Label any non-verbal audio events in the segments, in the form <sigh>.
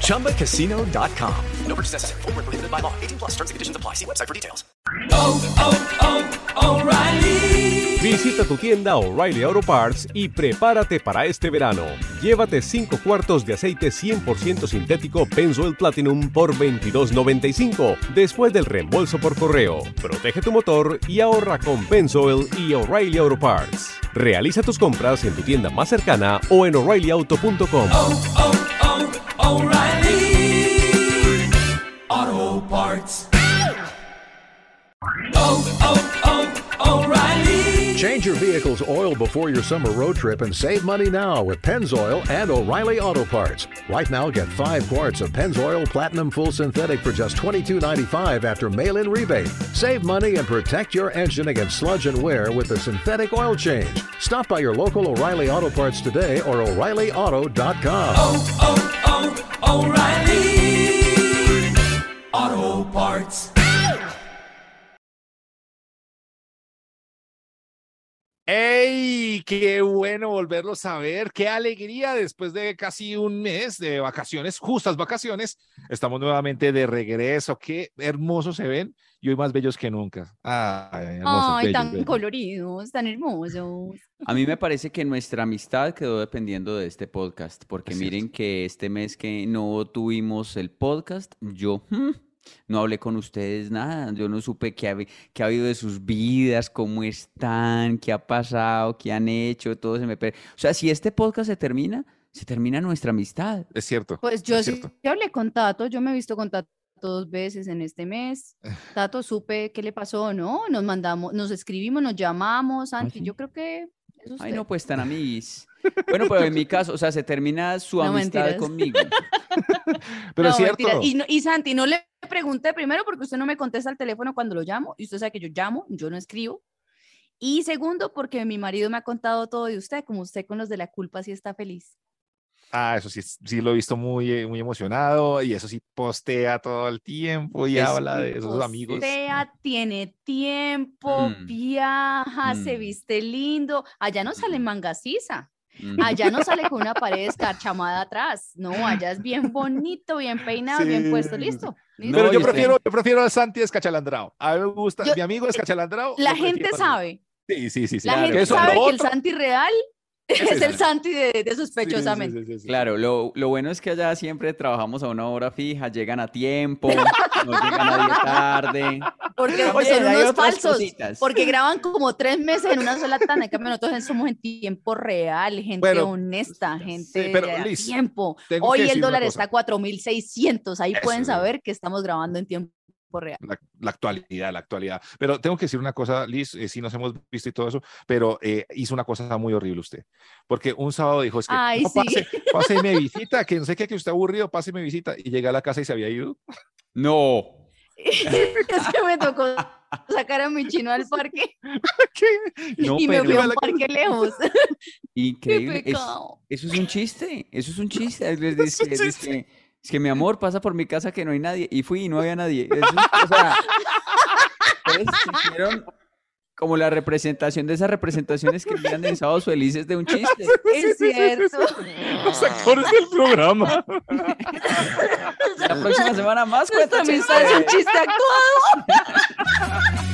ChumbaCasino.com. No purchase necessary. Full prohibited by law. 18 plus terms and conditions apply. See website for details. Visita tu tienda O'Reilly Auto Parts y prepárate para este verano. Llévate 5 cuartos de aceite 100% sintético Pennzoil Platinum por $22.95 después del reembolso por correo. Protege tu motor y ahorra con Pennzoil y O'Reilly Auto Parts. Realiza tus compras en tu tienda más cercana o en o'ReillyAuto.com. Change your vehicle's oil before your summer road trip and save money now with Pennzoil and O'Reilly Auto Parts. Right now, get 5 quarts of Pennzoil Platinum Full Synthetic for just $22.95 after mail-in rebate. Save money and protect your engine against sludge and wear with the synthetic oil change. Stop by your local O'Reilly Auto Parts today or O'ReillyAuto.com. ¡Ey! ¡Qué bueno volverlos a ver! ¡Qué alegría! Después de casi un mes de vacaciones, justas vacaciones, estamos nuevamente de regreso. ¡Qué hermosos se ven! Y hoy más bellos que nunca. ¡Ay, hermosos, Ay, bellos, tan bellos! coloridos, tan hermosos. A mí me parece que nuestra amistad quedó dependiendo de este podcast, porque Es miren que este mes que no tuvimos el podcast, yo hmm, no hablé con ustedes nada, yo no supe qué ha, habi- qué ha habido de sus vidas, cómo están, qué ha pasado, qué han hecho, todo se me... per- O sea, si este podcast se termina, se termina nuestra amistad. Es cierto. Pues yo sí cierto. hablé con Tato, yo me he visto con Tato dos veces en este mes. Tato, supe qué le pasó, ¿no? Nos mandamos, nos escribimos, nos llamamos, Santi, sí? yo creo que es Ay, no, pues tan amigos. Bueno, pero en mi caso, o sea, se termina su <laughs> No, amistad mentiras. conmigo. <laughs> Pero es No, cierto. mentira. Y, no- y Santi, no le pregunté primero porque usted no me contesta el teléfono cuando lo llamo, y usted sabe que yo llamo, yo no escribo. Y segundo, porque mi marido me ha contado todo de usted, como usted con los de la culpa sí está feliz. Ah, eso sí, sí lo he visto muy, eh, muy emocionado y eso sí postea todo el tiempo y Es- habla de esos amigos. Postea, tiene tiempo, Mm. viaja, se Mm. viste lindo. Allá no sale en manga sisa, Mm. allá no sale con <laughs> una pared escarchamada atrás. No, allá es bien bonito, bien peinado, bien puesto, Sí, sí, listo. No, Pero yo usted- prefiero, yo prefiero a Santi escachalandrado. A mí me gusta, Yo- mi amigo escachalandrado. La gente sabe, Sí, sí, sí. sí. la Claro. gente sabe que el Santi real es es el Santi de, de Sí, sí, sí, sospechosamente. sí, sí, sí. Claro, lo, lo bueno es que allá siempre trabajamos a una hora fija, llegan a tiempo, no llega nadie tarde. Porque son unos falsos, cositas. porque graban como tres meses en una sola tanda. En cambio, nosotros somos en tiempo real, gente Bueno, honesta, gente pero, de a Liz, tiempo. Hoy el dólar está a 4.600. Ahí Eso pueden saber que estamos grabando en tiempo real. La, la actualidad, la actualidad. Pero tengo que decir una cosa, Liz, eh, sí nos hemos visto y todo eso, pero eh, hizo una cosa muy horrible usted. Porque un sábado dijo, es que Ay, no, sí. <laughs> pase, pase y me visita, que no sé qué, que usted aburrido, pase y me visita. Y llega a la casa y se había ido. No. <laughs> es que me tocó sacar a mi chino al parque <laughs> ¿Qué? No, y me fui a un parque lejos. Qué Increíble. es- eso es un chiste, eso es un chiste. Es, es- es- que, mi amor pasa por mi casa que no hay nadie. Y fui y no había nadie. Eso o sea, <laughs> ustedes hicieron como la representación de esas representaciones que miran en Sábados Felices de un chiste. Es cierto. Los actores del programa. La próxima semana más cuenta chiste. es un chiste actuado. <laughs>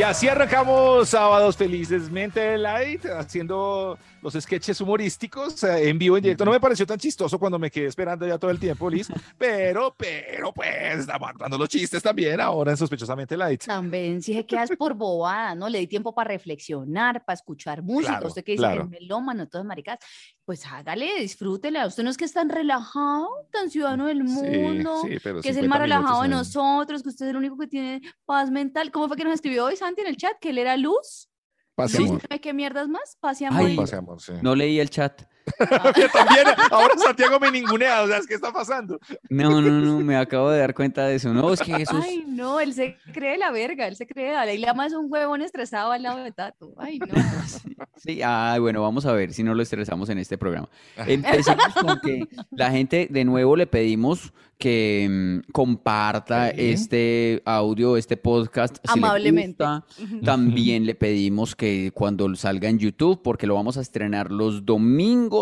Y así arrancamos sábados felizmente light, haciendo los sketches humorísticos eh, en vivo, en directo. No me pareció tan chistoso cuando me quedé esperando ya todo el tiempo, Liz, pero, pero, pues, dando los chistes también ahora en Sospechosamente Light. También, si se quedas por bobada, ¿no? Le di tiempo para reflexionar, para escuchar música. Claro, usted que dice claro. el melómano, todas maricas, pues hágale, disfrútela. Usted no es que es tan relajado, tan ciudadano del Sí, mundo, sí, pero que es el 50 más relajado de en- nosotros, que usted es el único que tiene paz mental. ¿Cómo fue que nos escribió hoy Santi en el chat? Que él era luz. Pase ¿No amor. qué mierdas más? Pase Ay, amor. y- Pase amor, sí. No leí el chat. <laughs> También, ahora Santiago me ningunea, o sea, ¿qué está pasando? No, no, no, me acabo de dar cuenta de eso. No, es que Jesús. Ay, no, él se cree la verga, él se cree, Dalai Lama es un huevón estresado al lado de Tato. Ay, no. <laughs> Sí, ay, bueno, vamos a ver si no lo estresamos en este programa. Empecemos con que la gente, de nuevo, le pedimos que mm, comparta Sí. este audio, este podcast. si le Amablemente. gusta. También le pedimos que cuando salga en YouTube, porque lo vamos a estrenar los domingos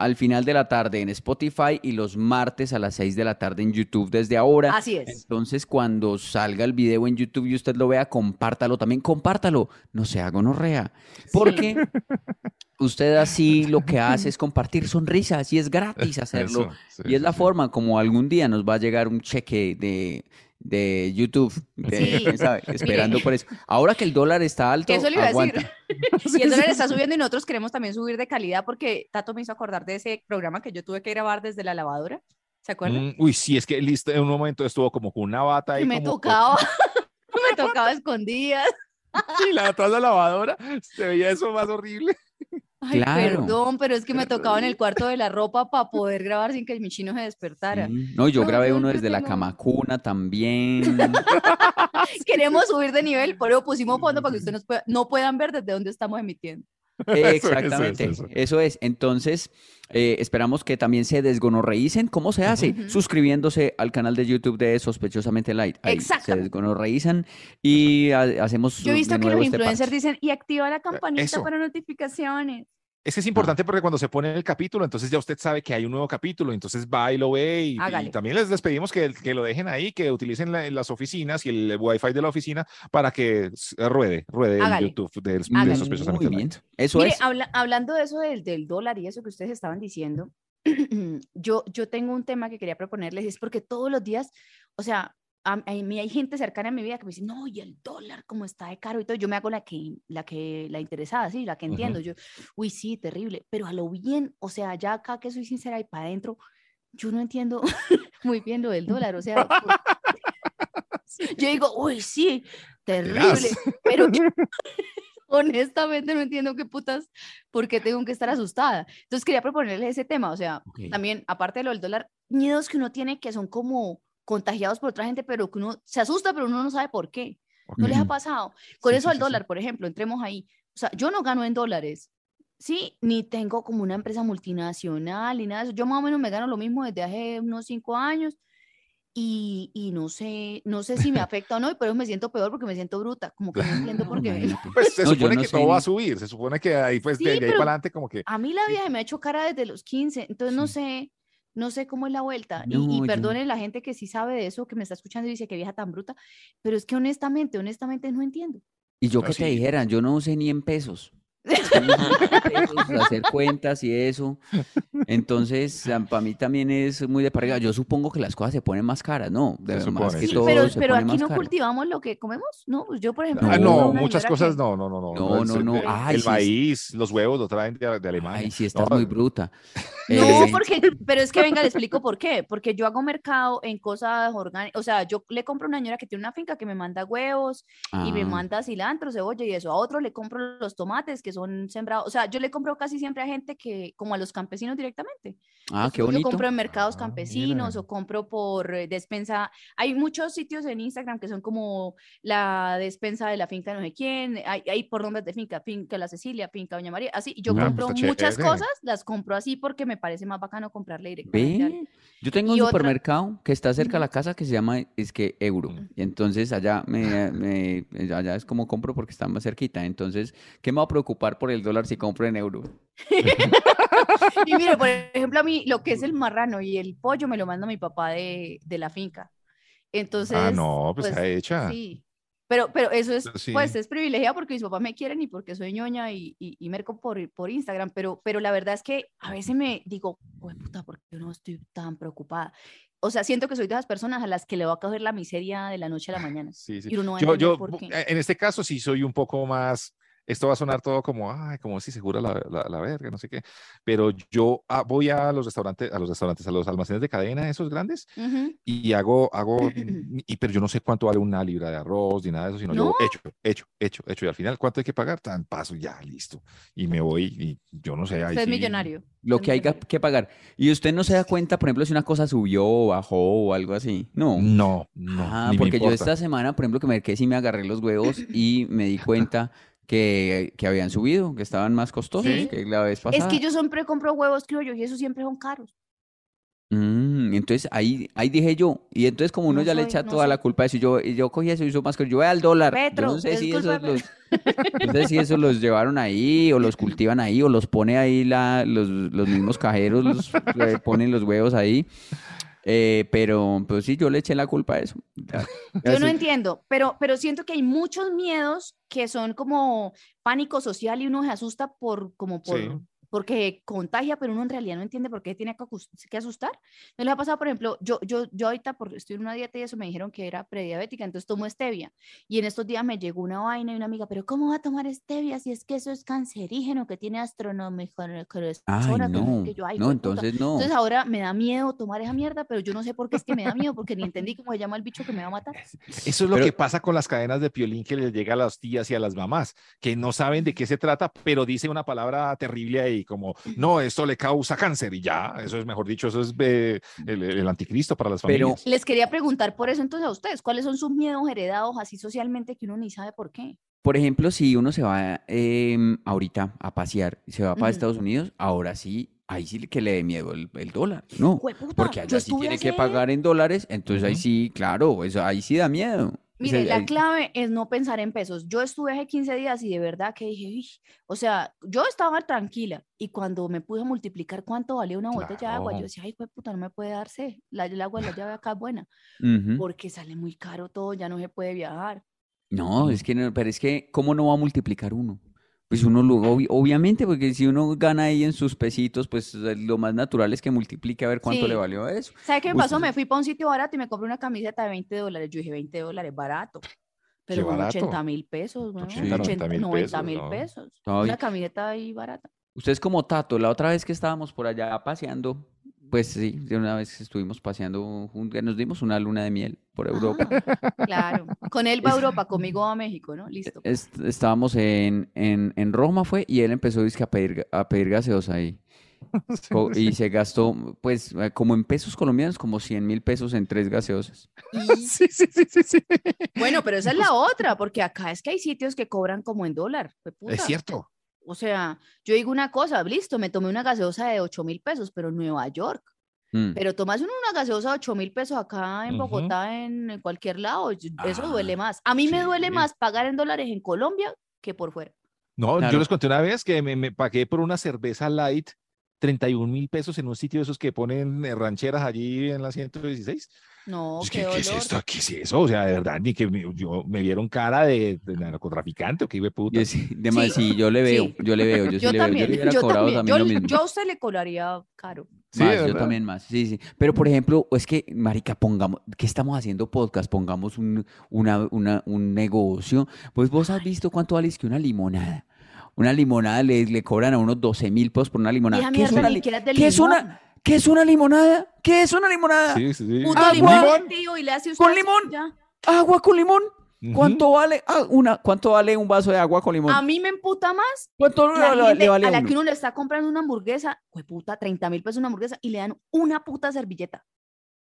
al final de la tarde en Spotify y los martes a las 6 de la tarde en YouTube desde ahora. Así es. Entonces, cuando salga el video en YouTube y usted lo vea, compártalo también, compártalo. No sea gonorrea. Porque <laughs> usted así lo que hace es compartir sonrisas y es gratis hacerlo. Eso, sí, y es sí, la forma como algún día nos va a llegar un cheque de, de YouTube, de- Sí. sabe, <laughs> esperando por eso. Ahora que el dólar está alto, Que eso le iba a decir. aguanta. <laughs> Y el dólar está subiendo y nosotros queremos también subir de calidad porque Tato me hizo acordar de ese programa que yo tuve que grabar desde la lavadora. ¿Se acuerdan? Mm, uy, sí, es que listo, en un momento estuvo como con una bata ahí. me como- tocaba, <laughs> me tocaba escondidas. Y la atrás de la lavadora, se veía eso más horrible. Ay, Claro. perdón, pero es que me tocaba en el <laughs> cuarto de la ropa para poder grabar sin que mi chino se despertara. Sí. No, yo No, grabé uno desde la tengo- camacuna también. <laughs> Queremos subir de nivel, por eso pusimos fondo para que <laughs> ustedes nos pueda- no puedan ver desde dónde estamos emitiendo. <laughs> Exactamente, eso, eso, eso. es. Entonces, eh, esperamos que también se desgonorreícen. ¿Cómo se hace? Suscribiéndose al canal de YouTube de Sospechosamente Light. Ahí se desgonorreízan y ha- hacemos Yo he visto que los este influencers dicen, y activa la campanita eso. para notificaciones. Es que es importante porque cuando se pone el capítulo, entonces ya usted sabe que hay un nuevo capítulo, entonces va y lo ve y, y también les, les pedimos que, que lo dejen ahí, que utilicen la- las oficinas y el wifi de la oficina para que ruede, ruede el Hágale. YouTube de, de sospechosamente Muy bien. Eso Mire, es. habla- hablando de eso del, del dólar y eso que ustedes estaban diciendo, <clears throat> yo, yo tengo un tema que quería proponerles, es porque todos los días, o sea, a, mí hay gente cercana a mi vida que me dice, no, y el dólar, cómo está de caro y todo, yo me hago la que, la que, la interesada, sí, la que entiendo, yo, uy, sí, terrible, pero a lo bien, o sea, ya acá que soy sincera y para adentro, yo no entiendo <laughs> muy bien lo del dólar, o sea, <laughs> yo digo, uy, sí, terrible, <laughs> pero yo honestamente no entiendo qué putas, por qué tengo que estar asustada. Entonces quería proponerles ese tema, o sea, Ok. también, aparte de lo del dólar, miedos que uno tiene que son como contagiados por otra gente, pero que uno se asusta, pero uno no sabe por qué. ¿No les ha pasado? Con Sí, eso sí, al sí, sí. dólar, por ejemplo, entremos ahí. O sea, yo no gano en dólares, ¿sí? Ni tengo como una empresa multinacional ni nada de eso. Yo más o menos me gano lo mismo desde hace unos cinco años y, y no sé, no sé si me <laughs> afecta o no, y por eso me siento peor porque me siento bruta, como que no entiendo por <laughs> qué. <laughs> Pues se No, supone no que todo va a subir, se supone que ahí pues Sí, de, de ahí pero- para adelante como que A mí la Sí. vida me ha hecho cara desde los 15, entonces no sé, no sé cómo es la vuelta. Y- y, yo- perdonen la gente que sí sabe de eso, que me está escuchando y dice que vieja tan bruta, pero es que honestamente, honestamente no entiendo. Y yo que te sí. dijera, yo no sé ni en pesos. <laughs> Hacer cuentas y eso. Entonces, para mí también es muy de para arriba. Yo supongo que las cosas se ponen más caras, ¿no? De- más supone, que sí. todo pero se pero pone aquí más no caro. cultivamos lo que comemos, ¿no? Pues yo, por ejemplo, Ah, No, muchas cosas que- no, no, no, no. No, no, el- no. El, Ay, el sí, maíz, los huevos lo traen de, de Alemania. Ay, sí, estás No, muy bruta. No, Eh, porque, pero es que venga, le explico por qué. Porque yo hago mercado en cosas orgánicas. O sea, yo le compro a una señora que tiene una finca que me manda huevos y me ah, manda cilantro, cebolla y eso. A otro le compro los tomates que son sembrados. O sea, yo le compro casi siempre a gente que, como a los campesinos directamente. Ah, Entonces, qué Yo bonito. compro en mercados Ah, campesinos o compro por eh, despensa. Hay muchos sitios en Instagram que son como la despensa de la finca no sé quién. Hay, hay por nombres de finca, finca La Cecilia, finca Doña María. Así, yo Ah, compro muchas chévere. cosas, las compro así porque me parece más bacano comprarle directamente. al- Ve, yo tengo Y un otra- supermercado que está cerca de la casa que se llama, es que Euro. Y entonces allá me, me- allá es como compro porque está más cerquita. Entonces, ¿qué me va a preocupar por el dólar si compro en euro? <laughs> Y mire, por ejemplo, a mí lo que es el marrano y el pollo me lo manda mi papá de, de la finca. Entonces, Ah, no, pues está hecha. Sí. Pero, pero eso es, sí. pues, es privilegiado porque mis papás me quieren y porque soy ñoña y, y, y merco por, por Instagram, pero, pero la verdad es que a veces me digo, "Jue puta, ¿por qué no estoy tan preocupada? O sea, siento que soy de esas personas a las que le va a coger la miseria de la noche a la mañana. Sí, sí. Y uno Yo, yo, por qué. eh, en este caso sí soy un poco más, esto va a sonar todo como, ay, como si se jura la, la, la verga, no sé qué, pero yo ah, voy a los restaurantes, a los restaurantes, a los almacenes de cadena, esos grandes, Ujú. y hago, hago, <clears throat> y, pero yo no sé cuánto vale una libra de arroz ni nada de eso, sino yo ¿No? hecho, hecho, hecho, hecho, y al final, ¿cuánto hay que pagar? Tan paso, ya, listo, y me voy, y yo no sé, ahí Usted es sí- millonario. Lo que es hay que- que pagar. Y usted no se da cuenta, por ejemplo, si una cosa subió o bajó o algo así. No. No, no, Ah, ni me porque yo esta semana, por ejemplo, que me quedé sí me agarré los huevos y me di <laughs> cuenta que, que habían subido, que estaban más costosos Sí. que la vez Es pasada. que yo siempre compro huevos criollos y esos siempre son caros. Mm, entonces ahí, ahí dije yo, y entonces como uno No ya le echa no toda la culpa de eso, yo, yo cogí eso y hizo más que yo voy al dólar. Yo Petro, no sé es si esos los, <laughs> no sé si esos los llevaron ahí o los <laughs> cultivan ahí o los pone ahí la, los, los mismos cajeros, los, eh, ponen los huevos ahí. Eh, pero pues sí, yo le eché la culpa a eso. <laughs> Yo no entiendo, pero, pero siento que hay muchos miedos que son como pánico social y uno se asusta por, como por, Sí. Porque contagia, pero uno en realidad no entiende por qué tiene que, asustar. Me lo ha pasado, por ejemplo, yo, yo, yo ahorita porque estoy en una dieta y eso me dijeron que era prediabética, entonces tomo stevia. Y en estos días me llegó una vaina y una amiga, pero ¿cómo va a tomar stevia si es que eso es cancerígeno, que tiene astronómico? Ay, no, que yo, ay, no, jueputa". entonces no. Entonces ahora me da miedo tomar esa mierda, pero yo no sé por qué es que me da miedo, porque ni entendí cómo se llama el bicho que me va a matar. Eso es lo Pero- que pasa con las cadenas de piolín que les llega a las tías y a las mamás, que no saben de qué se trata, pero dice una palabra terrible ahí, como, no, esto le causa cáncer y ya, eso es, mejor dicho, eso es eh, el, el anticristo para las Pero- familias. Les quería preguntar por eso entonces a ustedes, ¿cuáles son sus miedos heredados así socialmente que uno ni sabe por qué? Por ejemplo, si uno se va em, ahorita a pasear y se va para. Estados Unidos, ahora sí, ahí sí que le dé miedo el, el dólar, ¿no? Porque allá sí tiene que pagar en dólares, entonces ahí sí, claro, eso ahí sí da miedo. O Mire, sea, la clave es no pensar en pesos. Yo estuve hace 15 días y de verdad que dije, "Uy", o sea, yo estaba tranquila y cuando me puse a multiplicar cuánto valía una botella de agua, yo decía, ay, puta, no me puede darse. La, el agua de la llave acá es buena, Ujú. porque sale muy caro todo, ya no se puede viajar. No, es que no, pero es que, ¿cómo no va a multiplicar uno? Pues uno lo, obvi- obviamente, porque si uno gana ahí en sus pesitos, pues lo más natural es que multiplique a ver cuánto le valió eso. ¿Sabe qué me Uy, pasó? Me fui para un sitio barato y me compré una camiseta de 20 dólares. Yo dije, 20 dólares, barato. Pero con barato. 80 mil pesos, ¿no? 80, 80, 90.000 90 mil pesos, ¿no? pesos. Ay. Una camiseta ahí barata. Usted es como Tato, la otra vez que estábamos por allá paseando, pues sí, de una vez que estuvimos paseando, jun- que nos dimos una luna de miel por Europa. Ah, <laughs> claro. Con él va a Europa, conmigo va a México, ¿no? Listo. Est- estábamos en, en, en Roma fue y él empezó dizque, a pedir, a pedir gaseosa ahí. <laughs> Y se gastó, pues, eh, como en pesos colombianos, como 100 mil pesos en tres gaseosas. Y- <laughs> Sí, sí, sí, sí, sí. bueno, pero esa es la otra, porque acá es que hay sitios que cobran como en dólar. Es cierto. O sea, yo digo una cosa, listo, me tomé una gaseosa de 8 mil pesos, pero en Nueva York. Mm. Pero tomas una gaseosa de 8 mil pesos acá en. Bogotá, en, en cualquier lado, eso Ah, duele más. A mí me duele sí. más pagar en dólares en Colombia que por fuera. No, Claro. yo les conté una vez que me, me pagué por una cerveza light 31 mil pesos en un sitio de esos que ponen eh, rancheras allí en la 116. No, qué que, ¿qué es esto? ¿Qué es eso? O sea, de verdad, ni que me, yo, me vieron cara de, de narcotraficante o qué de puta. Yo sí, de más, Sí, sí, yo le veo, sí. yo le veo, yo <laughs> sí Yo le veo. Yo también, le hubiera yo cobrado también. también lo Yo, mismo. yo a usted le cobraría caro. Sí, Más, yo también más, sí, sí. Pero, por ejemplo, es que, marica, pongamos, ¿qué estamos haciendo podcast? Pongamos un, una, una- un negocio. Pues vos has visto cuánto vale es que una limonada. Una limonada le, le cobran a unos 12 mil pesos por una limonada. ¿Qué es una, li- ¿qué es una, ¿Qué es una limonada? ¿Qué es una limonada? Sí, sí, sí. Puto limón, tío, y le hace usted Con limón. ya. Agua con limón. ¿Cuánto vale ah, una, cuánto vale un vaso de agua con limón? A mí me emputa más ¿Cuánto la le, gente le vale a la uno? que uno le está comprando una hamburguesa, puta, 30 mil pesos una hamburguesa y le dan una puta servilleta.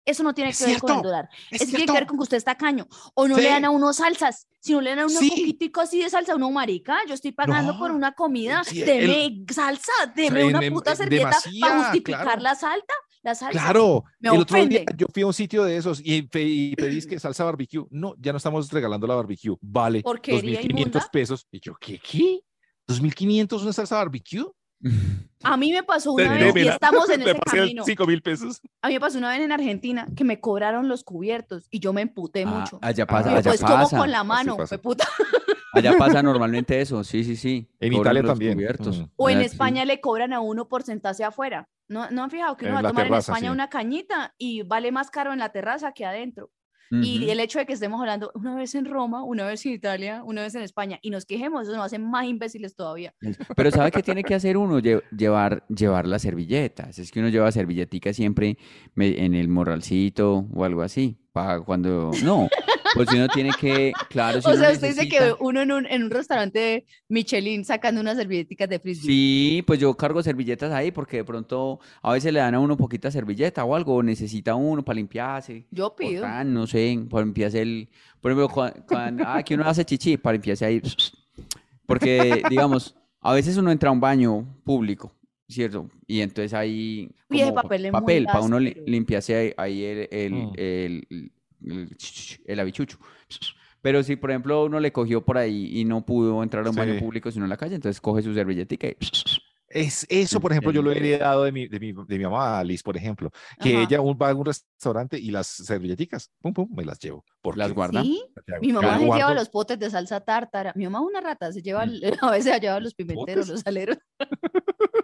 Eso no tiene Es que ver con el dólar. es Eso tiene que ver con que usted está caño. O no le dan a uno salsas. Si no le dan a uno Sí. poquitico así de salsa, uno marica, yo estoy pagando por una comida, sí, deme salsa, deme una en- puta en servilleta demasía, para justificar claro. la salta, la salsa. Claro, Me el otro día yo fui a un sitio de esos y, pe- y <clears throat> pedís que salsa barbecue. No, ya no estamos regalando la barbecue. Vale, Porquería 2.500 inmunda. pesos. Y yo, ¿qué? ¿Qué? ¿2.500 una salsa barbecue? <laughs> A mí me pasó una vez y estamos en <laughs> ese camino. 5 mil pesos. A mí me pasó una vez en Argentina que me cobraron los cubiertos y yo me emputé Ah, mucho. allá pasa, Yo, allá pues como con la mano, fue puta. <laughs> Allá pasa normalmente eso, sí, sí, sí. En Cobran Italia también. cubiertos. Mm. O en Ah, sí. España le cobran a uno por sentarse afuera. ¿No, ¿no han fijado que uno En va a tomar terraza, en España sí. una cañita y vale más caro en la terraza que adentro? Y el hecho de que estemos hablando una vez en Roma, una vez en Italia, una vez en España y nos quejemos, eso nos hace más imbéciles todavía. Pero ¿sabe qué tiene que hacer uno? Lle- llevar, llevar las servilletas. Es que uno lleva servilletica siempre en el morralcito o algo así. Para cuando... No, pues si uno tiene que... Claro, si O sea, usted dice que uno en un, en un restaurante de Michelin sacando unas servilleticas de frisbee. Sí, pues yo cargo servilletas ahí porque de pronto a veces le dan a uno poquita servilleta o algo, o necesita uno para limpiarse. Yo o pido. tan, no sé, para limpiarse el... Por ejemplo, cuando, ah, que uno hace chichi, para limpiarse ahí. Porque, digamos, a veces uno entra a un baño público, ¿cierto? Y entonces ahí... Como pa- papel es muy papel para uno limpiarse ahí, ahí el, el, Mm. el, el, el, habichucho. Pero si, por ejemplo, uno le cogió por ahí y no pudo entrar a un baño público sino en la calle, entonces coge su servilletica y... Es, eso, por ejemplo, yo lo he heredado de mi, de mi, de mi mamá, Liz, por ejemplo, que Ajá. ella va a un restaurante y las servilleticas, pum, pum, me las llevo. Porque Las guarda. ¿Sí? Mi mamá se lleva guardo. los potes de salsa tártara. Mi mamá es una rata, se lleva, el- <laughs> a veces se lleva los pimenteros, ¿Potes? los aleros.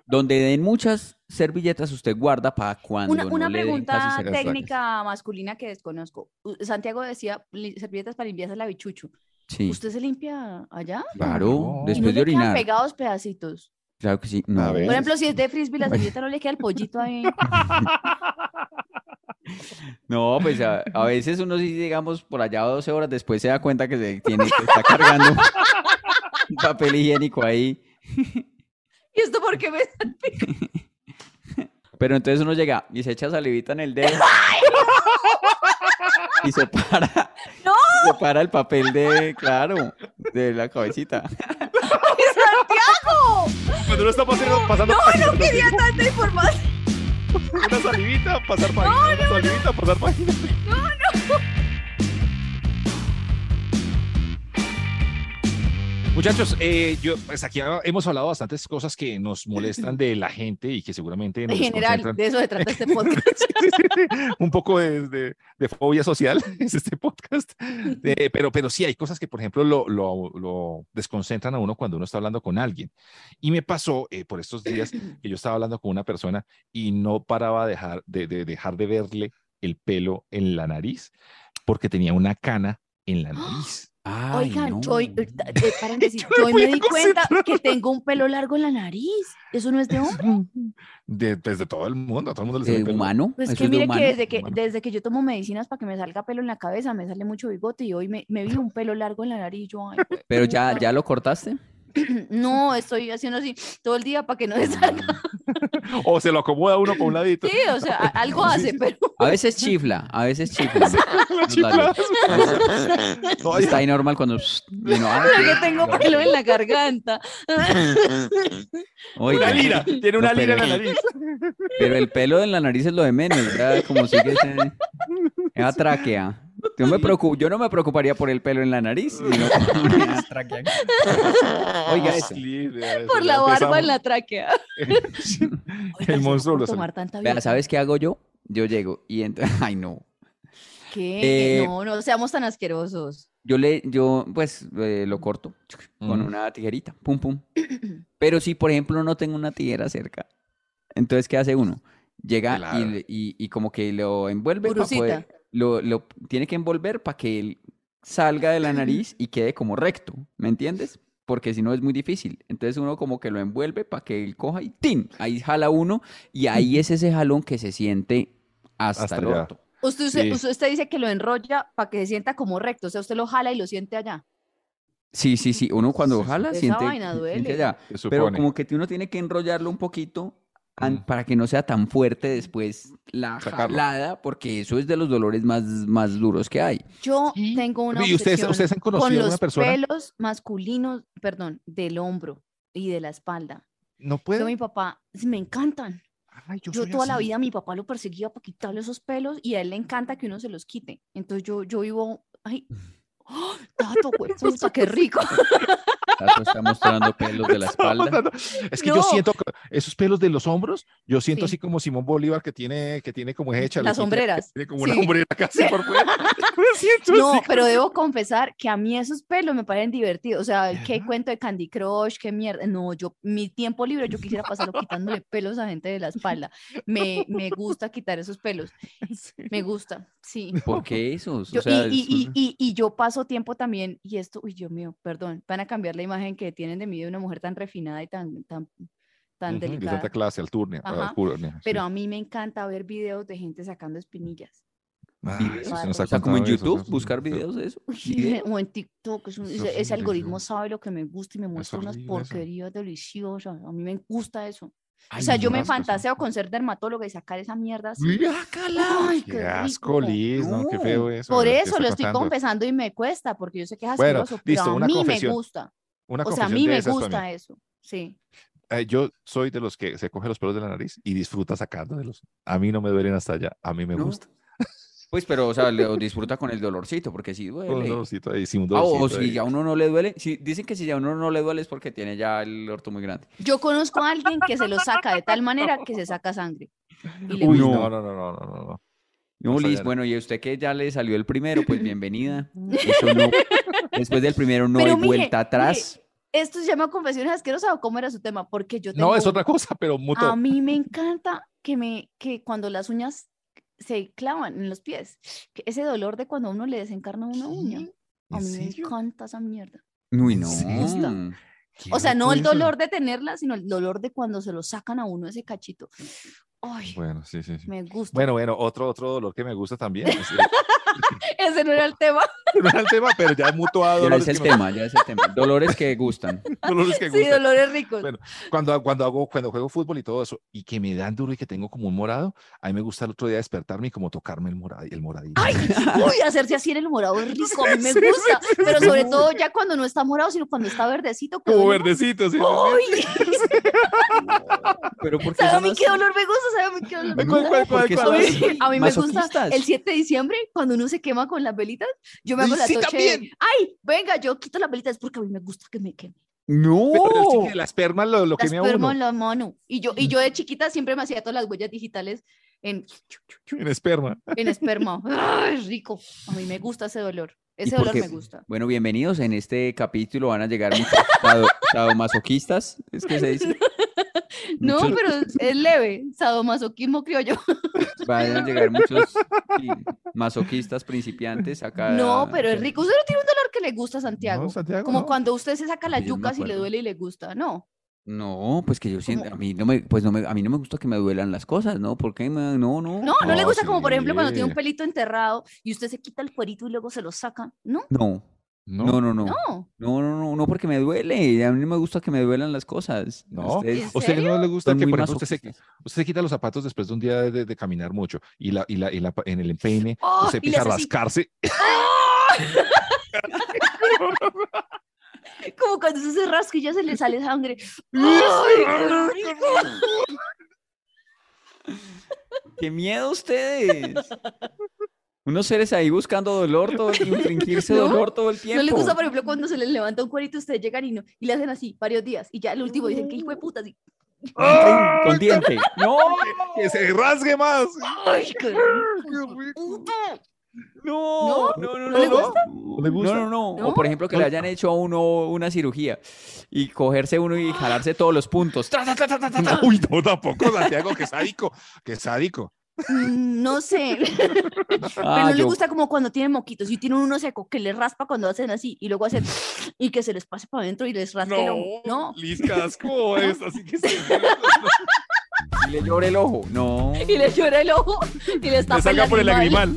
Donde den muchas servilletas, usted guarda para cuando Una, no una le den pregunta servilletas. técnica masculina que desconozco. Santiago decía servilletas para limpiarse el habichucho. Sí, ¿Usted se limpia allá? claro, No. ¿Y no después de orinar. pegados pedacitos? Claro que sí. No, ver. Por ejemplo, si es de frisbee, la servilleta no le queda el pollito ahí. <laughs> no, pues a, a veces uno sí, digamos, por allá 12 horas después se da cuenta que se tiene que está cargando <laughs> un papel higiénico ahí. ¿Y esto por qué me Pero entonces uno llega y se echa salivita en el dedo. <laughs> Y se para. Se para el papel de, claro, de la cabecita. ¡Santiago! Cuando uno está pasando, pasando No, no quería tanta información. una salivita, pasar página, una salivita, pasar página. Muchachos, eh, yo, pues aquí hemos hablado bastantes cosas que nos molestan de la gente y que seguramente En general, de eso se trata este <laughs> podcast. Sí, sí, sí, un poco de, de- de fobia social <laughs> es este podcast. Eh, pero, pero sí, hay cosas que, por ejemplo, lo, lo- lo desconcentran a uno cuando uno está hablando con alguien. Y me pasó eh, por estos días <clears throat> que yo estaba hablando con una persona y no paraba de dejar de, de dejar de verle el pelo en la nariz porque tenía una cana en la nariz. Ay, Oigan, no. yo, hoy- eh, <laughs> paréntesis, Yo yo me di cuenta que tengo un pelo largo en la nariz. ¿Eso no es de hombre? <laughs> De, desde todo el mundo, a todo el mundo le sale ¿De pelo. humano? Pues ¿Eso que es de mire humano? que desde que Humano. desde que yo tomo medicinas para que me salga pelo en la cabeza, me sale mucho bigote y hoy me, me vi un pelo largo en la nariz. Yo, ay, Pero <laughs> ya, ya lo cortaste. <clears throat> No, estoy haciendo así todo el día para que no me salga. <laughs> O se lo acomoda uno por un ladito. Sí, o sea, algo hace, pero A veces chifla, a veces chifla. <laughs> No, Está ahí normal cuando... ah, que tengo pelo en la garganta. oiga, una lira, tiene una No, lira en la nariz. Pero el pelo en la nariz es lo de menos, ya como sigue ese- <laughs> esa tráquea. Yo, me <laughs> preocupo, yo no me preocuparía por el pelo en la nariz, sino <laughs> <laughs> por la tráquea. Oiga eso. Por la barba en la tráquea. Oiga, El ¿será monstruo lo tomar tanta Vea, vida? ¿sabes qué hago yo? Yo llego y entro, ay no. ¿Qué? Eh, No, no seamos tan asquerosos. Yo le, yo pues eh, lo corto con Mm. una tijerita, pum pum. Pero si por ejemplo no tengo una tijera cerca, entonces ¿qué hace uno? Llega y Claro. le- y, y como que lo envuelve para poder, lo, lo tiene que envolver para que él salga de la nariz y quede como recto, ¿me entiendes? Porque si no es muy difícil. Entonces uno como que lo envuelve para que él coja y ¡tin! Ahí jala uno y ahí es ese jalón que se siente hasta, Hasta el allá. orto. Usted, usted, Sí. usted- usted dice que lo enrolla para que se sienta como recto. O sea, usted lo jala y lo siente allá. Sí, sí, sí. Uno cuando Sí, sí. jala Esa siente, vaina siente duele. allá. Se Pero como que uno tiene que enrollarlo un poquito Mm. para que no sea tan fuerte después la Sacarlo. jalada, porque eso es de los dolores más, más duros que hay. Yo Sí. tengo una ¿Y ustedes- obsesión ustedes han conocido con a alguna los persona? pelos masculinos, perdón, del hombro y de la espalda. No Yo, puede. mi papá, me encantan. Ay, yo Yo toda la así. vida mi papá lo perseguía para quitarle esos pelos y a él le encanta que uno se los quite. Entonces yo, yo vivo, ay, ¡oh! <gasps> tato, güey, puta, qué rico. <laughs> Tato está mostrando pelos de la <laughs> espalda. Es que No. yo siento esos pelos de los hombros, yo siento Sí. así como Simón Bolívar que tiene, que tiene como hecha Las sombreras. Tiene como una Sí. hombrera casi por fuera. <laughs> <laughs> Me siento No, así. pero debo confesar que a mí esos pelos me parecen divertidos. O sea, qué ¿Verdad? cuento de Candy Crush, qué mierda. No, yo, mi tiempo libre, yo quisiera pasarlo quitándole pelos a gente de la espalda. Me, me gusta quitar esos pelos. Me gusta, sí. ¿Por qué esos? Yo- O sea, y, y- y- y yo paso tiempo también, y esto, uy, Dios mío, perdón, van a cambiar la imagen que tienen de mí de una mujer tan refinada y tan, tan, tan Ujú, De delicada. tanta clase, alturnia. Ajá, alcurnia, sí. Pero a mí me encanta ver videos de gente sacando espinillas. Ah, videos. eso sí nos O ha o sea, como en YouTube, eso- buscar videos de eso. O en TikTok, es un- Eso ese, es ese algoritmo sabe lo que me gusta y me muestra unas eso. porquerías deliciosas. A mí me gusta eso. Ay, o sea, yo me fantaseo con ser dermatóloga y sacar esa mierda así. Ay, Qué qué asco. Liz, ¿no? Qué feo eso. Por ¿qué eso lo estoy contando? confesando y me cuesta, porque yo sé que es Bueno, asqueroso, pero listo, a una mí confesión. me gusta. Una O sea, a mí me gusta mí. eso. Sí. Eh, yo soy de los que se coge los pelos de la nariz y disfruta sacándolos. A mí no me duelen hasta allá. A mí me No. gusta. <laughs> Pues, pero, o sea, lo <laughs> disfruta con el dolorcito, porque sí Un duele. dolorcito ahí, sí, un Ah, o dolorcito si ahí. ya a uno no le duele, si, dicen que si a uno no le duele es porque tiene ya el orto muy grande. Yo conozco a alguien que se lo saca de tal manera que se saca sangre. Y le Uy, no, no, no, no, no, no, no. Liz, bueno, y a usted que ya le salió el primero, pues bienvenida. <laughs> Eso no, después del primero no Pero hay mire, vuelta mire, atrás. ¿Esto se llama confesiones asquerosas o cómo era su tema? Porque yo No, es tengo- otra cosa, pero mutuo. A mí me encanta que me que cuando las uñas se clavan en los pies, que ese dolor de cuando a uno le desencarna una uña. A ¿En mí me serio? encanta esa mierda. Uy, no. ¿Sí? Qué O sea, no el dolor de tenerla, sino el dolor de cuando se lo sacan a uno ese cachito. Ay, Bueno, sí, sí, sí. me gusta. Bueno, bueno, otro, otro dolor que me gusta también. <laughs> es- <laughs> Ese no era el tema. <laughs> no era el tema, pero ya mutuado. Ya dolores es el que no- tema, ya es el tema. Dolores que gustan. <laughs> dolores que Sí, gustan. dolores ricos. Bueno, cuando, cuando hago, cuando juego fútbol y todo eso, y que me dan duro y que tengo como un morado, a mí me gusta el otro día despertarme y como tocarme el, morado, el moradito. Ay, uy, hacerse así en el morado es rico, a mí me gusta. Pero sobre todo ya cuando no está morado, sino cuando está verdecito. como verdecito, sí. sí, sí. Pero porque ¿Sabe a mí qué dolor me gusta? ¿Sabe a mí qué dolor me ¿Cuál, gusta? cuál, cuál, Porque cuál? son A mí, a me gusta el 7 de diciembre, cuando uno se quema con las velitas, yo me hago la sí, toche de, también. ay, venga, yo quito las velitas porque a mí me gusta que me queme. No. Pero sí que la esperma lo, lo Las queme a uno. esperma en la mano. Y yo, y yo de chiquita siempre me hacía todas las huellas digitales en, En esperma. en esperma. <laughs> ¡Ay, rico! A mí me gusta ese dolor. ¿Y Ese dolor me gusta. Bueno, bienvenidos. En este capítulo van a llegar muchos <laughs> sado- sadomasoquistas. Es que se dice. <laughs> No, Muchos- pero <laughs> es leve. Sadomasoquismo criollo. <laughs> Van a llegar muchos masoquistas principiantes acá. No, pero es rico. Usted no tiene un dolor que le gusta, Santiago. No, Santiago, Como no. cuando usted se saca la Yo no me yuca si le duele y le gusta. No. No, pues que yo siento, ¿Cómo? a mí no me, pues no me, a mí no me gusta que me duelan las cosas, ¿no? ¿Por qué? me- No, no. No, no le gusta como por ejemplo cuando tiene un sí. pelito enterrado y usted se quita el cuerito y luego se lo saca. ¿No? No, No, no, no, no. No. No, no, porque me duele. A mí no me gusta que me duelan las cosas. No. Ustedes- ¿En ¿A usted no le gusta Son que, por ejemplo, usted se, usted se quita los zapatos después de un día de, de caminar mucho y, la, y, la, y la, en el empeine ¡Oh! usted empieza a rascarse? <laughs> <laughs> Como cuando se rasca y ya se le sale sangre. <laughs> ¡Ay, qué! ¡Qué miedo ustedes! Unos seres ahí buscando dolor, todo, <laughs> infringirse ¿No? dolor todo el tiempo. ¿No le gusta, por ejemplo, cuando se les levanta un cuerito, ustedes llegan y, no, y le hacen así varios días y ya el último dicen que hijo de puta, así. Con- Con diente. <laughs> ¡No! ¡Que se rasgue más! ¡Ay, qué rico! ¡Qué rico! No, no, no, ¿No le gusta? ¿No le gusta? No, no, no. ¿No? O por ejemplo que le hayan hecho a uno una cirugía y cogerse uno y jalarse todos los puntos. Tra, tra, tra, tra, tra, tra, tra. Uy, no, tampoco, Santiago, que sádico, que sádico. Mm, No sé. <laughs> Pero Ah, no le gusta como cuando tienen moquitos y tienen uno seco que les raspa cuando hacen así y luego hacen <laughs> y que se les pase para adentro y les el ojo. No. Liz Casco, <laughs> es así que se Y le llora el ojo. No. Y le llora el ojo y les le tapa salga por el lagrimal.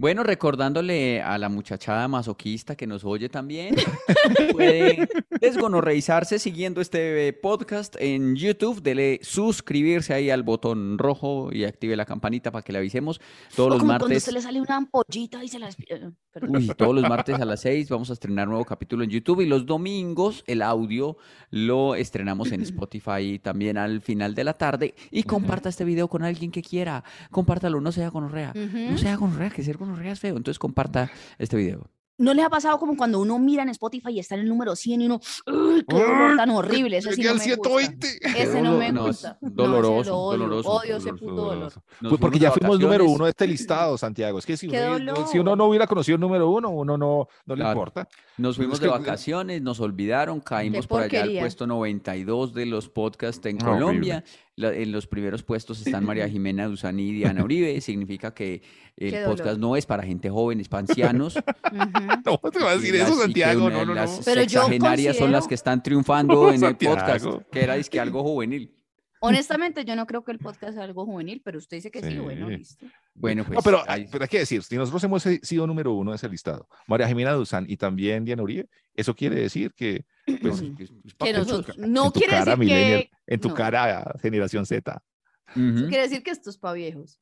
Bueno, recordándole a la muchachada masoquista que nos oye también, <laughs> puede desgonorreizarse siguiendo este podcast en YouTube. Dele suscribirse ahí al botón rojo y active la campanita para que le avisemos todos O los como cuando martes. se le sale una ampollita y se la... eh. Uy, todos los martes a <laughs> las 6 vamos a estrenar nuevo capítulo en YouTube y los domingos el audio lo estrenamos en Spotify también al final de la tarde. Y comparta este video con alguien que quiera. Compártalo, no sea gonorrea. No sea gonorrea, que ser gonorrea es feo. Entonces comparta este video. ¿No les ha pasado como cuando uno mira en Spotify y está en el número 100 y uno, ¡ay, qué dolor tan horrible! Ese sí no me gusta. 120. Ese no me gusta. Doloroso, odio, doloroso, Odio ese puto dolor. Pues porque ya fuimos número uno de este listado, Santiago. Es que si, ¡Qué uno, si uno dolor! no hubiera conocido el número uno, uno no, no le Claro. importa. Nos fuimos Es de que- vacaciones, nos olvidaron, caímos por allá al puesto 92 de los podcasts en Ah, horrible. La- en los primeros puestos están María <laughs> Jimena Duzani y Diana Uribe. Significa que el Qué podcast dolor. no es para gente joven, es para ancianos. <laughs> No, te vas a decir Y eso, Santiago. una- No, no, no. las Pero yo son las que están triunfando <laughs> en el podcast, que era que algo juvenil. Honestamente, yo no creo que el podcast sea algo juvenil, pero usted dice que sí, bueno, listo. Bueno, pues No, pero, ahí- pero hay que decir, si nosotros hemos eh, sido número uno de ese listado, María Jimena Duzán y también Diana Uribe, eso quiere decir que, pues, que pa' nosotros, en no tu quiere cara, decir que... en tu no, cara, generación Z. Ujú. Quiere decir que esto es para viejos.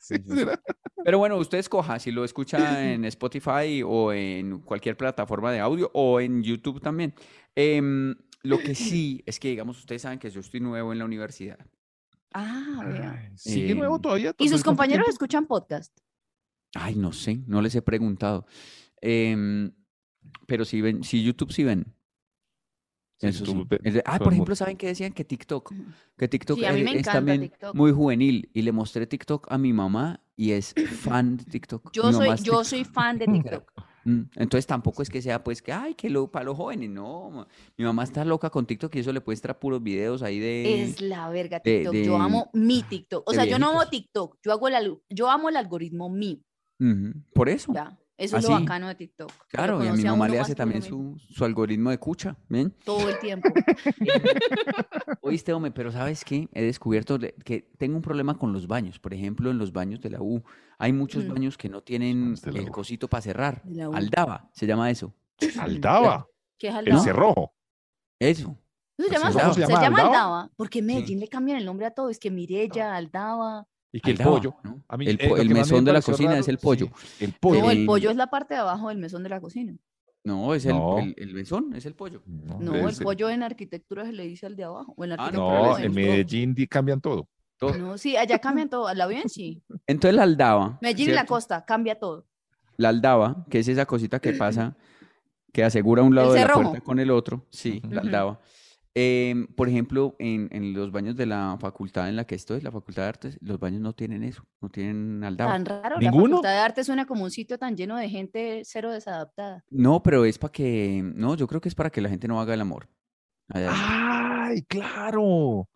Sí, sí, sí. <laughs> Pero bueno, usted escoja si lo escucha en Spotify o en cualquier plataforma de audio o en YouTube también. Em, lo que <laughs> sí es que, digamos, ustedes saben que yo estoy nuevo en la universidad. Ah, vea. Sigue Eh, nuevo todavía. ¿Y sus ¿Cuánto compañeros tiempo? escuchan podcast? Ay, no sé, no les he preguntado. Em, pero si ven, si YouTube sí ven. Sí, sí. De- ah, por ejemplo. ¿saben qué decían? Que TikTok, que TikTok Sí, a mí es, me es encanta también TikTok. muy juvenil. Y le <clears throat> mostré TikTok a mi mamá y es fan de TikTok. Yo soy, yo soy fan de <laughs> TikTok. Mm, Entonces tampoco es que sea pues que, ay, que lo para los jóvenes, no. Mi mamá está loca con TikTok y eso le muestra puros videos ahí de... Es la verga de- TikTok. Yo de- amo mi TikTok. O sea, yo no amo. TikTok. Yo hago el, al- yo amo el algoritmo mío. Por eso. Ya. Eso es lo bacano de TikTok. Claro, y a mi mamá le hace también su, su algoritmo de cucha, ¿ven? Todo el tiempo. <laughs> Oíste, hombre, pero ¿sabes qué? He descubierto de- que tengo un problema con los baños. Por ejemplo, en los baños de la U, hay muchos Mm. baños que no tienen el cosito para cerrar. Aldaba, se llama eso. Aldaba, ¿Qué es el Aldaba? cerrojo. Eso. ¿No se llama, se llama? ¿Aldaba? Aldaba? Porque en Medellín le cambian el nombre a todo. Es que Mirella, Aldaba. Y que el pollo. ¿no? a mí, el eh, el mesón de la cocina raro, es el sí, pollo. el pollo. No, el pollo es la parte de abajo del mesón de la cocina. No, es el, No. el, el mesón, es el pollo. No, el pollo en arquitectura se le dice al de abajo. O en Ah, arquitectura No, en. Medellín cambian todo. Todo. No, sí, allá cambian todo. La bien sí. Entonces la aldaba. Medellín y la costa, cambia todo. La aldaba, que es esa cosita que pasa, que asegura un lado de la puerta con el otro. Sí, la aldaba. Em, por ejemplo, en, en los baños de la facultad en la que estoy, la Facultad de Artes, los baños no tienen eso, no tienen aldaba. Tan raro. ¿Ninguno? La Facultad de Arte suena como un sitio tan lleno de gente cero desadaptada. No, pero es para que, no, yo creo que es para que la gente no haga el amor. allá. ¡Ay, claro!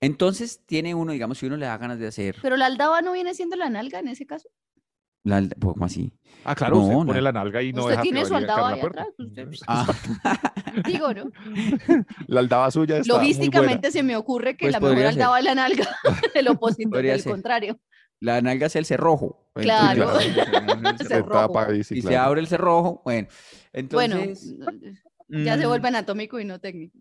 Entonces tiene uno, digamos, si uno le da ganas de hacer, Pero la aldaba no viene siendo la nalga en ese caso. La ¿cómo así? Ah, claro, usted No, pone no. la nalga y no Usted deja que tiene su vaya a aldaba ahí la atrás. usted- <laughs> Ah, Digo, ¿no? <laughs> La aldaba suya está muy buena. Logísticamente se me ocurre que Pues la mejor aldaba es la nalga. <laughs> El opositor, Podría del ser. contrario. la nalga es el cerrojo. Claro. Entonces, el Se tapa sí, Y se abre el cerrojo, bueno. Bueno, Entonces, ya se mm, vuelve anatómico y no técnico.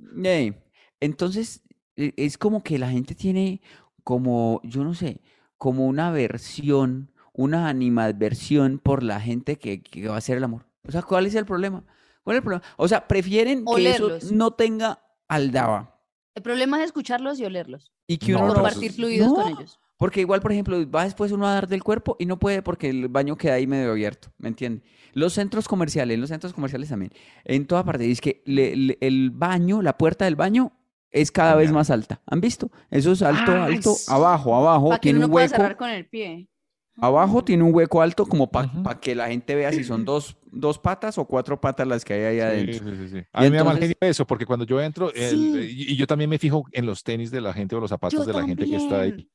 Entonces, e- es como que la gente tiene como, yo no sé, como una aversión, una animadversión por la gente que, que va a hacer el amor. O sea, ¿cuál es el problema? ¿Cuál es el problema? O sea, prefieren que eso no tenga aldaba El problema es escucharlos y olerlos. y que No, uno no- compartir fluidos con ellos. Porque igual, por ejemplo, va después uno a dar del cuerpo y no puede porque el baño queda ahí medio abierto, ¿me entiende? Los centros comerciales, en los centros comerciales también, en toda parte, dice que le- le- el baño, la puerta del baño es cada vez más alta. ¿Han visto? Eso es alto, Ay, alto, abajo, abajo, Para que tiene uno un pueda hueco, cerrar con el pie. Abajo tiene un hueco alto como para que la gente vea si son dos, dos patas o cuatro patas las que hay ahí adentro. sí, sí, sí. A mí me da mal genio eso, porque cuando yo entro, el- y, y yo también me fijo en los tenis de la gente o los zapatos Yo de la gente que está ahí.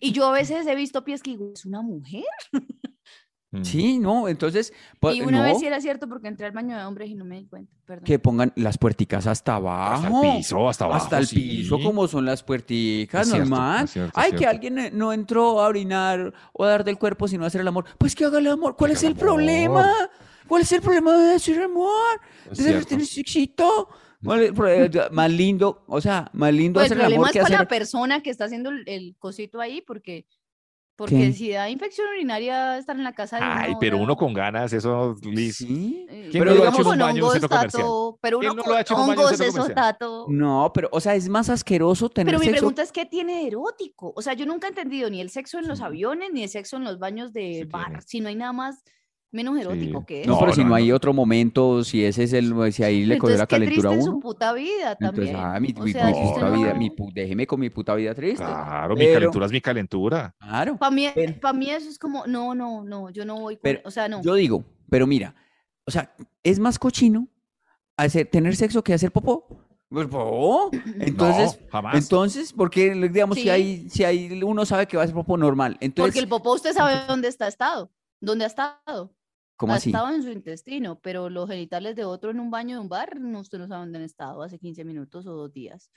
Y yo a veces he visto pies que digo, ¿es una mujer? Mm. Sí, no, entonces, pues, Y una no, vez sí era cierto porque entré al baño de hombres y no me di cuenta. Perdón. que pongan las puerticas hasta abajo. Hasta el piso, hasta abajo. Hasta el sí. piso, como son las puerticas, Es cierto, normal. es cierto, es Ay, que alguien eh, no entró a orinar o a dar del cuerpo, sino a hacer el amor. Pues que haga el amor. ¿Cuál es el el problema? amor. ¿Cuál es el problema de hacer el amor? ¿De cierto. tener sexito? ¿Cuál es el pro- <laughs> Más lindo, o sea, más lindo Pues el hacer el problema amor es que para hacer. la persona que está haciendo el, el cosito ahí porque, porque ¿Qué? si da infección urinaria estar en la casa de Ay, uno, pero ¿verdad? uno con ganas, eso, Liz. Sí. ¿Quién no lo ha digamos hecho en un con baño en un hongos, centro comercial? tato, pero ¿Quién uno no con lo ha hecho en un baño en un hongos, centro eso, tato. No, pero, o sea, es más asqueroso tener Pero mi sexo. pregunta es, ¿qué tiene de erótico? O sea, yo nunca he entendido ni el sexo en los aviones, ni el sexo en los baños de Sí bar. tiene. Si no hay nada más, menos erótico Sí. que No, eso. No, pero si no, hay otro momento, si ese es el, si ahí le cogió la calentura a uno. su puta vida también. Entonces, ah, mi, sea, puta no- vida, mi pu- déjeme con mi puta vida triste. Claro, mi calentura es mi calentura. Claro. Para mí, pa' mí eso es como, no, no, no, yo no voy con, Pero o sea, no. Yo digo, pero mira, o sea, es más cochino hacer, tener sexo que hacer popó. Pues, popó. <clears throat> Entonces, no, jamás. entonces, porque digamos, si hay, si hay, uno sabe que va a ser popó normal. Entonces, Porque el popó usted sabe dónde está estado, dónde ha estado. ¿Cómo ha así? estado en su intestino, pero los genitales de otro en un baño de un bar, no, usted no sabe dónde han estado hace 15 minutos o dos días.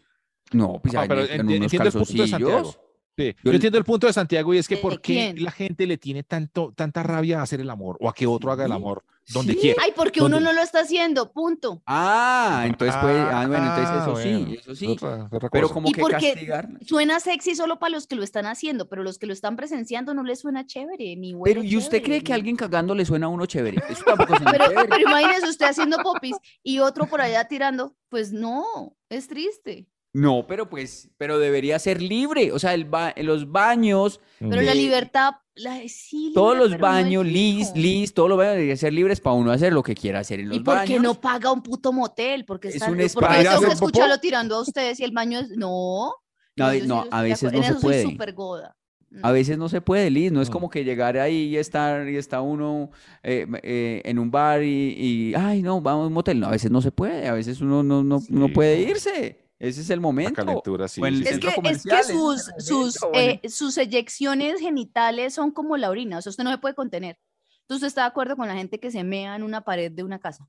No, pues Ah, pero necesitan enti- unos entiendo el punto de Santiago. Sí, Yo yo entiendo el punto de Santiago y es que ¿De por qué quién? la gente le tiene tanto, tanta rabia a hacer el amor o a que otro haga el Sí, amor donde sí. quiera. Ay, porque uno no lo está haciendo, punto. Ah, entonces pues, ah, bueno, entonces Ah, eso sí, bueno, eso sí. otra- otra Pero como Y que porque castigar. Suena sexy solo para los que lo están haciendo, pero los que lo están presenciando no les suena chévere, ni huele Pero, ¿y usted cree que ni- alguien cagando le suena a uno chévere? Eso <laughs> tampoco suena Pero, chévere. pero imagínese usted haciendo popis y otro por allá tirando, pues no, es triste. No, pero pues, pero debería ser libre. O sea, el ba- los baños, Pero la libertad, la, sí, todos los no baños, lis, fijo. lis, todos los baños deberían ser libres para uno hacer lo que quiera hacer en los ¿Y por qué no paga un puto motel? Porque Es está, un porque tengo que escucharlo tirando a ustedes y el baño es, no. No, no, a de veces no se puede. goda. A veces no se puede, Liz, no es No. como que llegar ahí y estar y está uno eh, eh, en un bar y, y, ay, no, vamos a un motel. No, a veces no se puede, a veces uno no, no, no Sí, puede no. irse. Ese es el La momento. calentura, sí. el sí, Es que, es sus, eh, sus eyecciones genitales son como la orina, o sea, usted no se puede contener. Entonces, ¿usted está de acuerdo con la gente que se mea en una pared de una casa?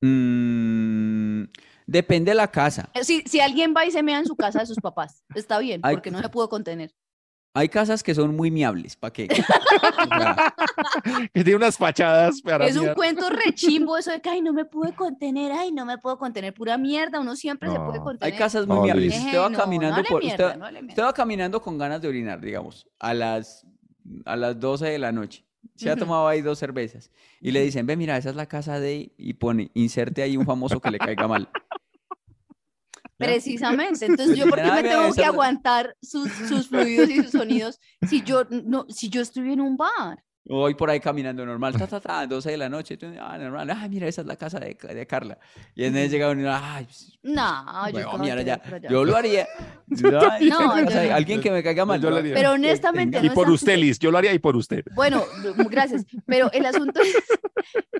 Mm, depende de la casa. Eh, Si, si alguien va y se mea en su casa de sus papás, está bien, Ay, porque no se pudo contener. Hay casas que son muy miables, ¿para qué? <laughs> <laughs> Que tiene unas fachadas para Es un cuento rechimbo <laughs> eso de que, ay, no me pude contener, ay, no me puedo contener, pura mierda, uno siempre se puede contener. hay casas muy No, miables. Usted va no, caminando por, mierda, usted, no le mierda. usted va caminando con ganas de orinar, digamos, a las, a las 12 de la noche. Se ha tomado ahí dos cervezas y le dicen, ve, mira, esa es la casa de... Y pone, inserte ahí un famoso que le caiga mal. Precisamente. Entonces, ¿yo por qué Ay, me tengo que aguantar sus, sus fluidos y sus sonidos si yo no, si yo estoy en un bar? Voy por ahí caminando normal, ta, ta, ta, 12 de la noche. tú, Ah, normal. Ah, mira, esa es la casa de, de Carla. Y en vez llega uno, ay, pues, No, yo bueno, mira, ya, yo lo haría. <laughs> Ay, No, o sea, yo no. alguien que me caiga mal. Yo lo ¿no? haría. Pero honestamente Y no por usted, así. Liz, yo lo haría y por usted. Bueno, <laughs> gracias. Pero el asunto es,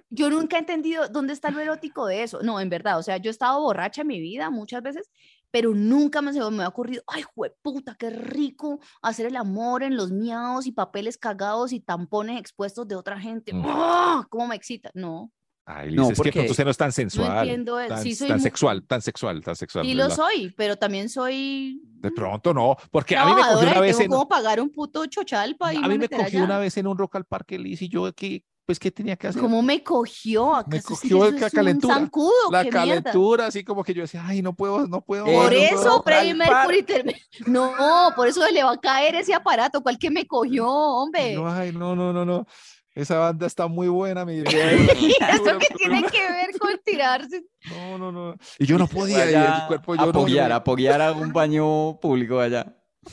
yo nunca he entendido dónde está lo erótico de eso. No, en verdad, o sea, yo he estado borracha en mi vida muchas veces, pero nunca me, se me ha ocurrido, ay, puta, qué rico hacer el amor en los miados y papeles cagados y tampones expuestos de otra gente. Mm. ¿Cómo me excita? No, Ay, Liz, No, es que porque- pronto usted no es tan sensual. entiendo eso. Tan, Sí, soy tan sexual, tan sexual, tan sexual. sí ¿verdad? lo soy, pero también soy De pronto no, porque a mí me cogió una y vez tengo en, como pagar un puto chochalpa y a mí me cogió allá. una vez en un Rock al Parque Liz y yo que pues qué tenía que hacer. ¿Cómo me cogió? Me ¿Acaso sí cogió eso la calentura, zancudo? La calentura, así como que yo decía, ay, no puedo, no puedo. Por no eso Freddie. Mercury <laughs> No, por eso le va a caer ese aparato. ¿Cuál que me cogió, hombre? No, ay, no, no, no, no. Esa banda está muy buena, mi <laughs> ¿Y <laughs> eso qué tiene que ver con tirarse? No, no, no. Y yo no podía, el cuerpo yo a no- poguear, a poguear a un baño público allá.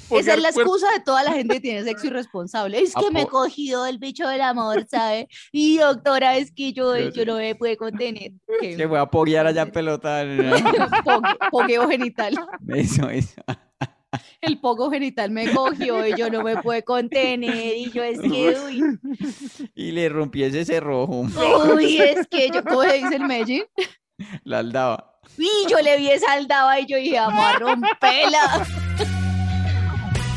Esa es la excusa de toda la gente que tiene sexo irresponsable. Es que me cogió el bicho del amor, ¿sabe? Y doctora, es que yo, Yo no me pude contener. Que Que fue a poguear allá en pelota. <laughs> pogue- Pogueo genital. Eso, eso. El pogo genital me cogió y yo no me pude contener. Y yo es que, <laughs> uy, Y le rompí ese cerrojo. uy, es que yo, ¿cómo se dice el Medellín? La aldaba. Y yo le vi esa aldaba y yo dije, vamos a romperla.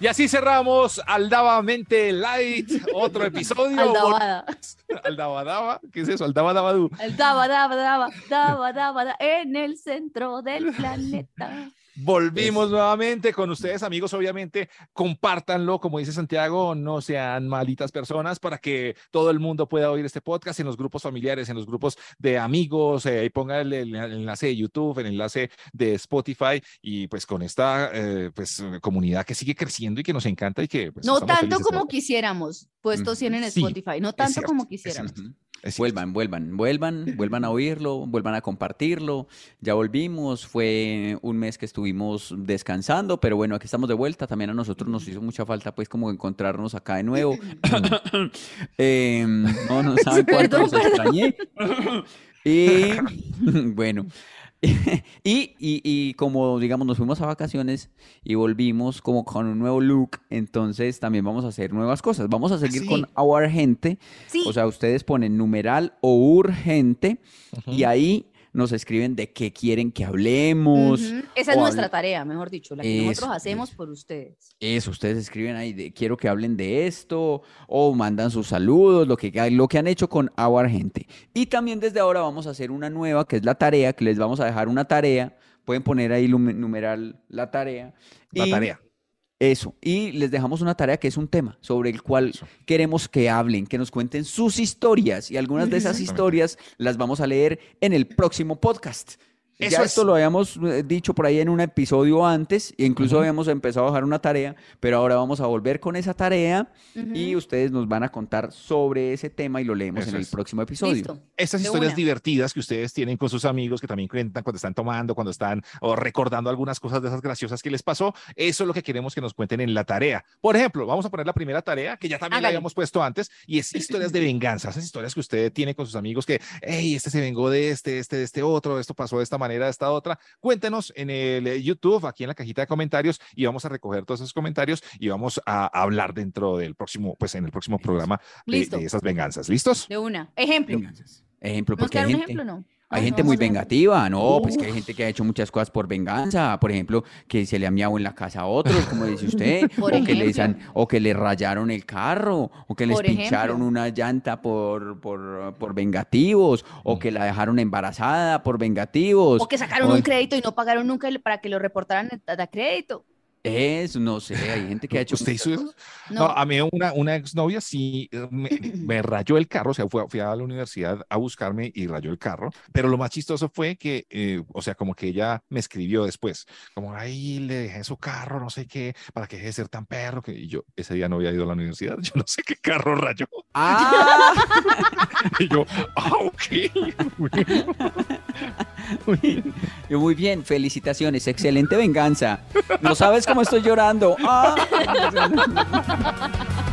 Y así cerramos Aldabamente Light, otro episodio. Aldabada. <laughs> Aldabadaba, ¿qué es eso? Aldabadabadú. El daba, daba, daba, daba, daba, da- en el centro del planeta. Volvimos nuevamente con ustedes, amigos. Obviamente, compártanlo, como dice Santiago, no sean malitas personas para que todo el mundo pueda oír este podcast en los grupos familiares, en los grupos de amigos. Eh, ahí ponga el, el enlace de YouTube, el enlace de Spotify y pues con esta eh, pues comunidad que sigue creciendo y que nos encanta y que pues, No tanto como por- quisiéramos, puestos 100 en Sí, Spotify, no tanto cierto, como quisiéramos. Vuelvan, vuelvan, vuelvan, vuelvan a oírlo, vuelvan a compartirlo. Ya volvimos, fue un mes que estuvimos descansando, pero bueno, aquí estamos de vuelta. También a nosotros nos hizo mucha falta, pues, como encontrarnos acá de nuevo. <laughs> Eh, no, no <laughs> saben cuánto los extrañé. <laughs> Y bueno, y, y, y como digamos nos fuimos a vacaciones y volvimos como con un nuevo look, entonces también vamos a hacer nuevas cosas. Vamos a seguir sí. con Our Gente. Sí. O sea, ustedes ponen numeral o urgente y ahí nos escriben de qué quieren que hablemos. Esa es nuestra hable- tarea, mejor dicho, la que nosotros hacemos eso. por ustedes. Eso, ustedes escriben ahí de quiero que hablen de esto o mandan sus saludos, lo que, lo que han hecho con Our Gente. Y también desde ahora vamos a hacer una nueva, que es la tarea, que les vamos a dejar una tarea. Pueden poner ahí numeral la tarea. La y- tarea. Eso. Y les dejamos una tarea que es un tema sobre el cual Eso. queremos que hablen, que nos cuenten sus historias. Y algunas de esas historias las vamos a leer en el próximo podcast. Eso ya es. esto lo habíamos eh, dicho por ahí en un episodio antes, e incluso Ujú. habíamos empezado a dejar una tarea, pero ahora vamos a volver con esa tarea y Ujú. ustedes nos van a contar sobre ese tema y lo leemos Eso en el es. próximo episodio. Listo. Estas De historias una. divertidas que ustedes tienen con sus amigos, que también cuentan cuando están tomando, cuando están o recordando algunas cosas de esas graciosas que les pasó, eso es lo que queremos que nos cuenten en la tarea. Por ejemplo, vamos a poner la primera tarea, que ya también la habíamos puesto antes, y es historias de venganza, esas historias que usted tiene con sus amigos que, hey, este se vengó de este, este, de este otro, esto pasó de esta manera, de esta otra. Cuéntenos en el eh, YouTube, aquí en la cajita de comentarios, y vamos a recoger todos esos comentarios y vamos a hablar dentro del próximo, pues en el próximo programa de, esas venganzas. ¿Listos? De una. Ejemplo. Venganzas. Ejemplo, ¿Vamos a porque dar hay un gente, ejemplo no? Hay gente no, muy vengativa, ¿no? Pues que hay gente que ha hecho muchas cosas por venganza. Por ejemplo, que se le ha miado en la casa a otros, como dice usted, <laughs> Por o, que les ejemplo. han- o que le rayaron el carro, o que les Por pincharon ejemplo. una llanta por, por, por vengativos, o que la dejaron embarazada por vengativos. O que sacaron o- un crédito y no pagaron nunca para que lo reportaran a crédito. Eso, no sé, hay gente que ha hecho ¿Usted hizo eso? No, No, a mí una, una exnovia sí eh, me, me rayó el carro, o sea, fue, fui a la universidad a buscarme y rayó el carro, pero lo más chistoso fue que, eh, o sea, como que ella me escribió después, como, ay, le dejé su carro, no sé qué, para que deje de ser tan perro, que y yo ese día no había ido a la universidad, <laughs> yo no sé qué carro rayó, ¡Ah! <laughs> y yo, ah, ok, bueno". <laughs> Yo, Muy bien, felicitaciones, excelente venganza. No sabes estoy llorando. ¡Ah! <laughs>